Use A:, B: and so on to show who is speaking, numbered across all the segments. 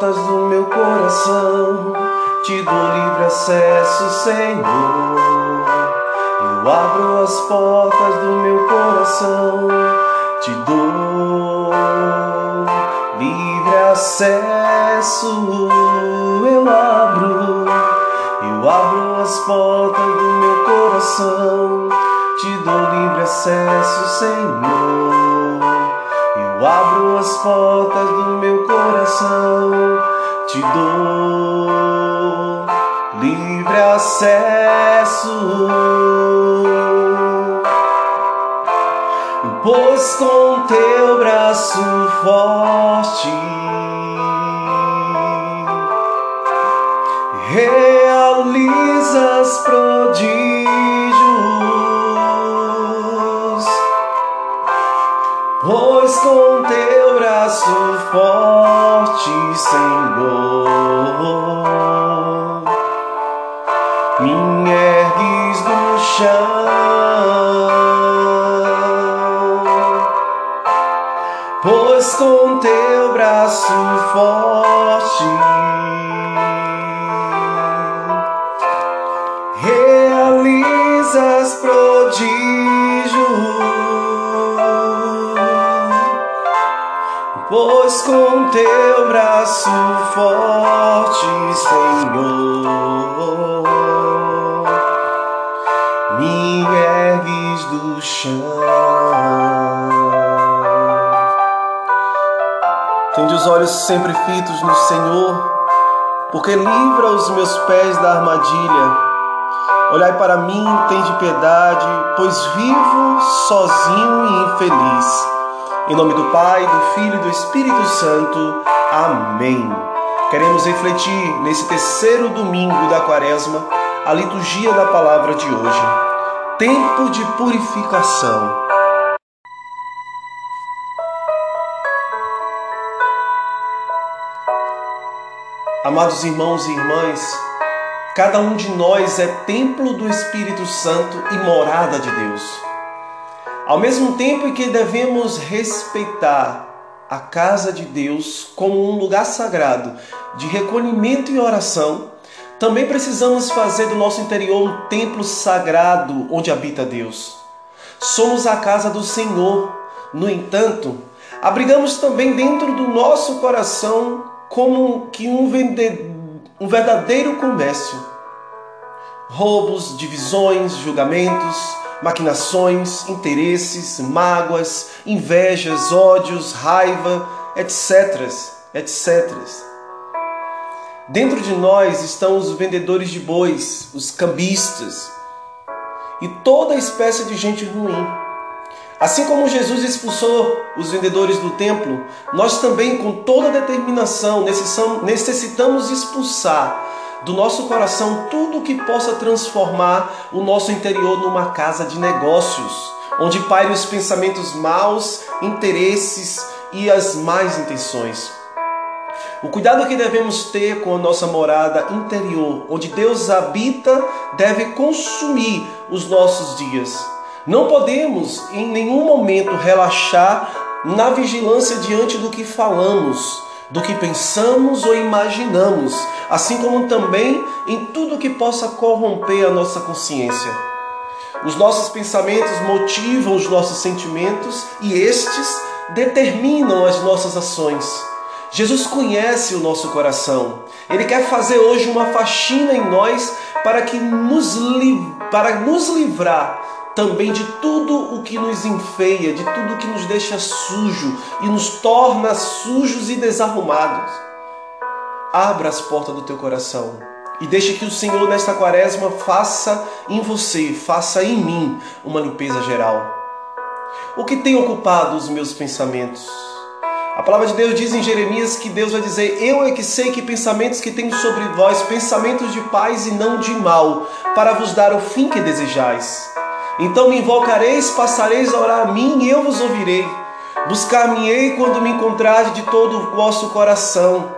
A: Portas do meu coração, te dou livre acesso, Senhor. Eu abro as portas do meu coração, te dou livre acesso. Eu abro, eu abro as portas do meu coração, te dou livre acesso, Senhor. Eu abro as portas do meu coração, te dou livre acesso. Pois com teu braço forte realizas prodígios. Teu braço forte, Senhor, me ergues do chão. Tende os olhos sempre fitos no Senhor, porque livra os meus pés da armadilha. Olhai para mim, tende piedade, pois vivo sozinho e infeliz. Em nome do Pai, do Filho e do Espírito Santo. Amém. Queremos refletir nesse terceiro domingo da quaresma a liturgia da palavra de hoje. Tempo de purificação. Amados irmãos e irmãs, cada um de nós é templo do Espírito Santo e morada de Deus. Ao mesmo tempo em que devemos respeitar a casa de Deus como um lugar sagrado de recolhimento e oração, também precisamos fazer do nosso interior um templo sagrado onde habita Deus. Somos a casa do Senhor, no entanto, abrigamos também dentro do nosso coração como que um, vende... um verdadeiro comércio. Roubos, divisões, julgamentos, maquinações, interesses, mágoas, invejas, ódios, raiva, etc. etc. Dentro de nós estão os vendedores de bois, os cambistas e toda espécie de gente ruim. Assim como Jesus expulsou os vendedores do templo, nós também, com toda determinação, necessitamos expulsar do nosso coração tudo que possa transformar o nosso interior numa casa de negócios, onde pairem os pensamentos maus, interesses e as más intenções. O cuidado que devemos ter com a nossa morada interior, onde Deus habita, deve consumir os nossos dias. Não podemos em nenhum momento relaxar na vigilância diante do que falamos, do que pensamos ou imaginamos, assim como também em tudo que possa corromper a nossa consciência. Os nossos pensamentos motivam os nossos sentimentos e estes determinam as nossas ações. Jesus conhece o nosso coração. Ele quer fazer hoje uma faxina em nós para que nos, para nos livrar também de tudo o que nos enfeia, de tudo o que nos deixa sujo e nos torna sujos e desarrumados. Abra as portas do teu coração e deixe que o Senhor nesta quaresma faça em você, faça em mim uma limpeza geral. O que tem ocupado os meus pensamentos? A palavra de Deus diz em Jeremias que Deus vai dizer: Eu é que sei que pensamentos que tenho sobre vós, pensamentos de paz e não de mal, para vos dar o fim que desejais. Então me invocareis, passareis a orar a mim e eu vos ouvirei. Buscar-me-ei quando me encontrares de todo o vosso coração.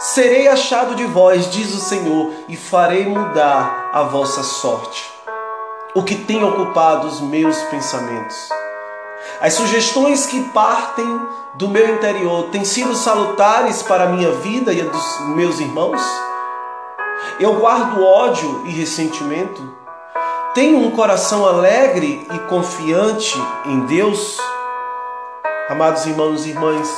A: Serei achado de vós, diz o Senhor, e farei mudar a vossa sorte. O que tem ocupado os meus pensamentos? As sugestões que partem do meu interior têm sido salutares para a minha vida e a dos meus irmãos? Eu guardo ódio e ressentimento? Tenho um coração alegre e confiante em Deus? Amados irmãos e irmãs,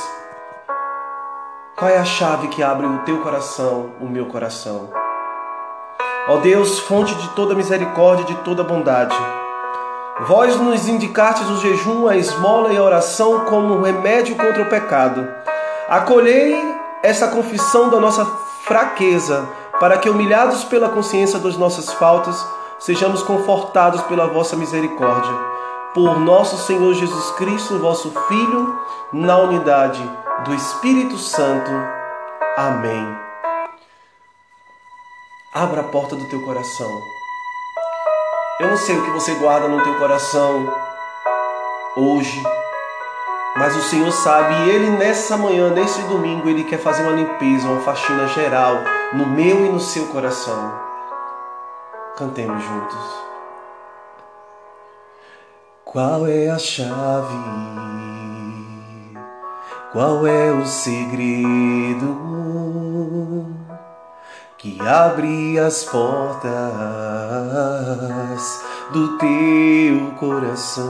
A: qual é a chave que abre o teu coração, o meu coração? Ó Deus, fonte de toda misericórdia e de toda bondade, vós nos indicastes o jejum, a esmola e a oração como remédio contra o pecado. Acolhei essa confissão da nossa fraqueza, para que, humilhados pela consciência das nossas faltas, sejamos confortados pela vossa misericórdia. Por nosso Senhor Jesus Cristo, vosso Filho, na unidade do Espírito Santo. Amém. Abra a porta do teu coração. Eu não sei o que você guarda no teu coração hoje, mas o Senhor sabe e Ele nessa manhã, nesse domingo, Ele quer fazer uma limpeza, uma faxina geral no meu e no seu coração. Cantemos juntos. Qual é a chave? Qual é o segredo que abre as portas do teu coração?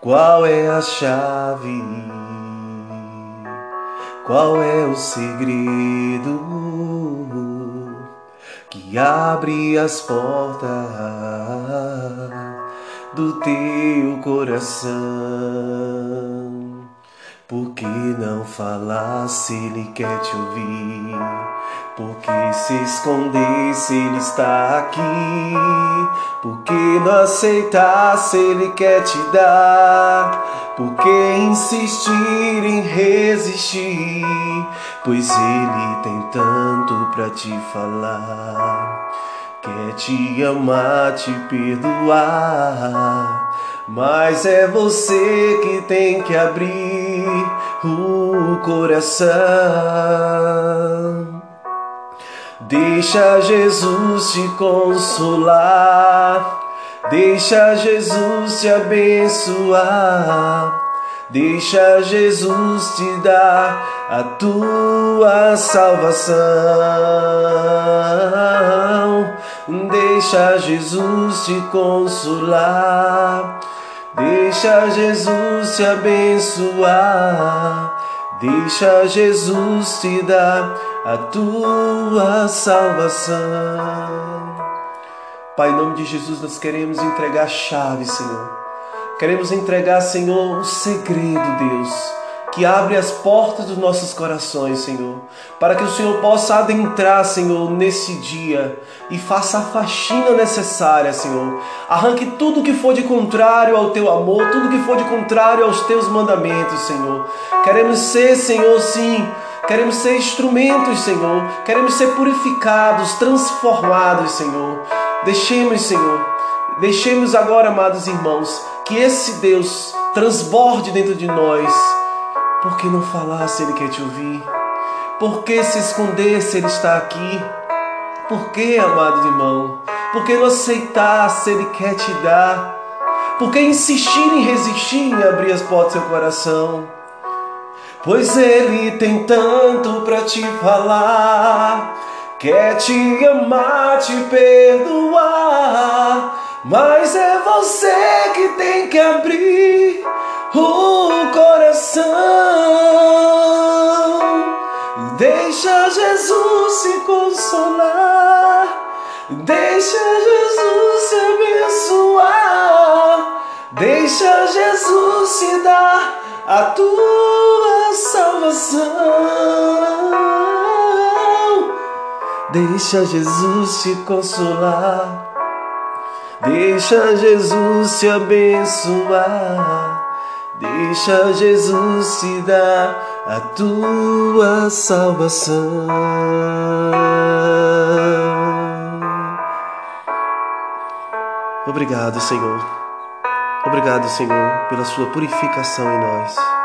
A: Qual é a chave? Qual é o segredo que abre as portas do teu coração? Por que não falar se ele quer te ouvir? Por que se esconder se ele está aqui? Por que não aceitar se ele quer te dar? Por que insistir em resistir? Pois ele tem tanto para te falar. Quer te amar, te perdoar. Mas é você que tem que abrir o coração. Deixa Jesus te consolar. Deixa Jesus te abençoar. Deixa Jesus te dar a tua salvação. Deixa Jesus te consolar. Deixa Jesus te abençoar. Deixa Jesus te dar a tua salvação. Pai, em nome de Jesus, nós queremos entregar a chave, Senhor. Queremos entregar, Senhor, o segredo, Deus que abre as portas dos nossos corações, Senhor, para que o Senhor possa adentrar, Senhor, nesse dia e faça a faxina necessária, Senhor. Arranque tudo que for de contrário ao teu amor, tudo que for de contrário aos teus mandamentos, Senhor. Queremos ser, Senhor, sim, queremos ser instrumentos, Senhor. Queremos ser purificados, transformados, Senhor. Deixemos, Senhor, deixemos agora, amados irmãos, que esse Deus transborde dentro de nós por que não falar se Ele quer te ouvir? Por que se esconder se Ele está aqui? Por que, amado irmão? Por que não aceitar se Ele quer te dar? Por que insistir em resistir em abrir as portas do seu coração? Pois Ele tem tanto para te falar, quer te amar, te perdoar, mas é você que tem que abrir o coração. Deixa Jesus se consolar, deixa Jesus se abençoar, deixa Jesus se dar a tua salvação. Deixa Jesus te consolar, deixa Jesus te abençoar. Deixa Jesus te dar a tua salvação. Obrigado, Senhor. Obrigado, Senhor, pela sua purificação em nós.